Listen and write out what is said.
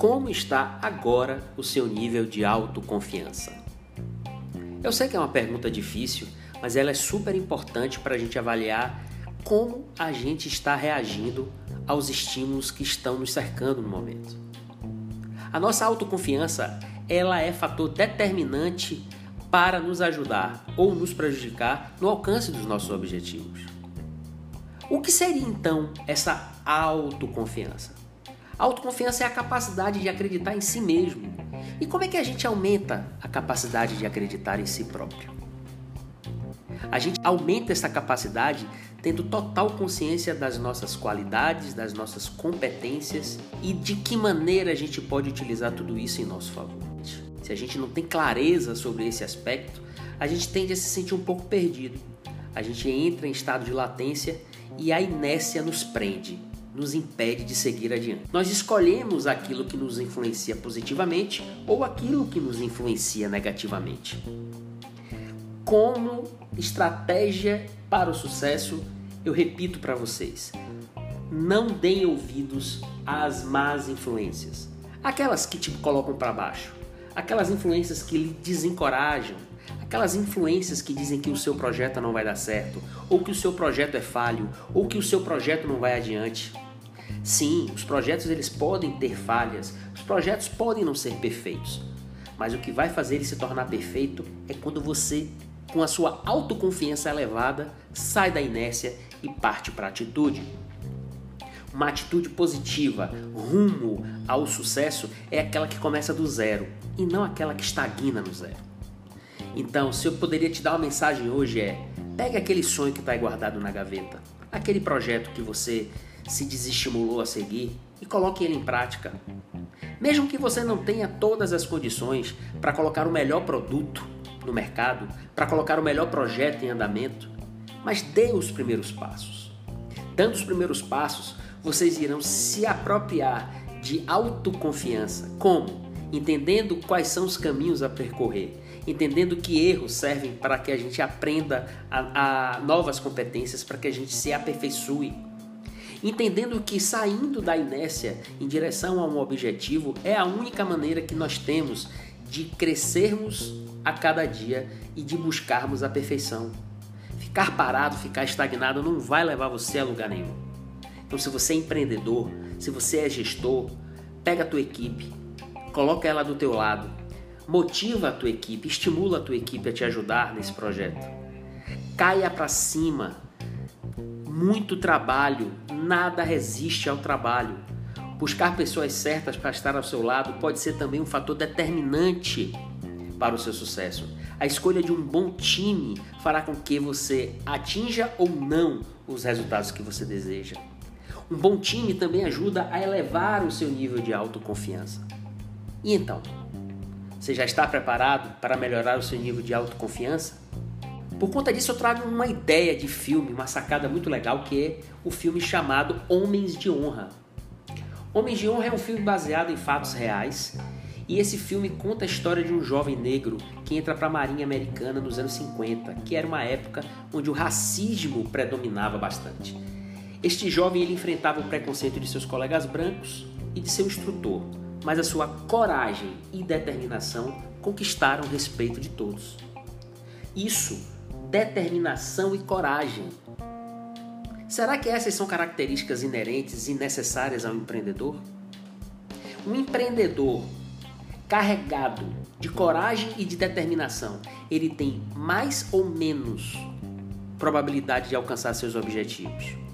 como está agora o seu nível de autoconfiança? Eu sei que é uma pergunta difícil, mas ela é super importante para a gente avaliar como a gente está reagindo aos estímulos que estão nos cercando no momento. A nossa autoconfiança, ela é fator determinante para nos ajudar ou nos prejudicar no alcance dos nossos objetivos. O que seria então essa autoconfiança? Autoconfiança é a capacidade de acreditar em si mesmo. E como é que a gente aumenta a capacidade de acreditar em si próprio? A gente aumenta essa capacidade tendo total consciência das nossas qualidades, das nossas competências e de que maneira a gente pode utilizar tudo isso em nosso favor. Se a gente não tem clareza sobre esse aspecto, a gente tende a se sentir um pouco perdido. A gente entra em estado de latência e a inércia nos prende, nos impede de seguir adiante. Nós escolhemos aquilo que nos influencia positivamente ou aquilo que nos influencia negativamente. Como estratégia para o sucesso, eu repito para vocês: não deem ouvidos às más influências, aquelas que te colocam para baixo, aquelas influências que lhe desencorajam, aquelas influências que dizem que o seu projeto não vai dar certo, ou que o seu projeto é falho, ou que o seu projeto não vai adiante. Sim, os projetos eles podem ter falhas, os projetos podem não ser perfeitos, mas o que vai fazer ele se tornar perfeito é quando você com a sua autoconfiança elevada, sai da inércia e parte para a atitude. Uma atitude positiva rumo ao sucesso é aquela que começa do zero e não aquela que estagna no zero. Então, se eu poderia te dar uma mensagem hoje é: pegue aquele sonho que está guardado na gaveta, aquele projeto que você se desestimulou a seguir e coloque ele em prática. Mesmo que você não tenha todas as condições para colocar o melhor produto no mercado, para colocar o melhor projeto em andamento, mas dê os primeiros passos. Dando os primeiros passos, vocês irão se apropriar de autoconfiança. Como? Entendendo quais são os caminhos a percorrer, entendendo que erros servem para que a gente aprenda a, a novas competências, para que a gente se aperfeiçoe. Entendendo que saindo da inércia em direção a um objetivo é a única maneira que nós temos de crescermos a cada dia e de buscarmos a perfeição. Ficar parado, ficar estagnado não vai levar você a lugar nenhum. Então, se você é empreendedor, se você é gestor, pega a tua equipe, coloca ela do teu lado, motiva a tua equipe, estimula a tua equipe a te ajudar nesse projeto. Caia para cima. Muito trabalho, nada resiste ao trabalho. Buscar pessoas certas para estar ao seu lado pode ser também um fator determinante para o seu sucesso. A escolha de um bom time fará com que você atinja ou não os resultados que você deseja. Um bom time também ajuda a elevar o seu nível de autoconfiança. E então, você já está preparado para melhorar o seu nível de autoconfiança? Por conta disso, eu trago uma ideia de filme, uma sacada muito legal que é o filme chamado Homens de Honra. Homens de Honra é um filme baseado em fatos reais e esse filme conta a história de um jovem negro que entra para a Marinha Americana nos anos 50, que era uma época onde o racismo predominava bastante. Este jovem ele enfrentava o preconceito de seus colegas brancos e de seu instrutor, mas a sua coragem e determinação conquistaram o respeito de todos. Isso, determinação e coragem. Será que essas são características inerentes e necessárias ao empreendedor? Um empreendedor carregado de coragem e de determinação, ele tem mais ou menos probabilidade de alcançar seus objetivos.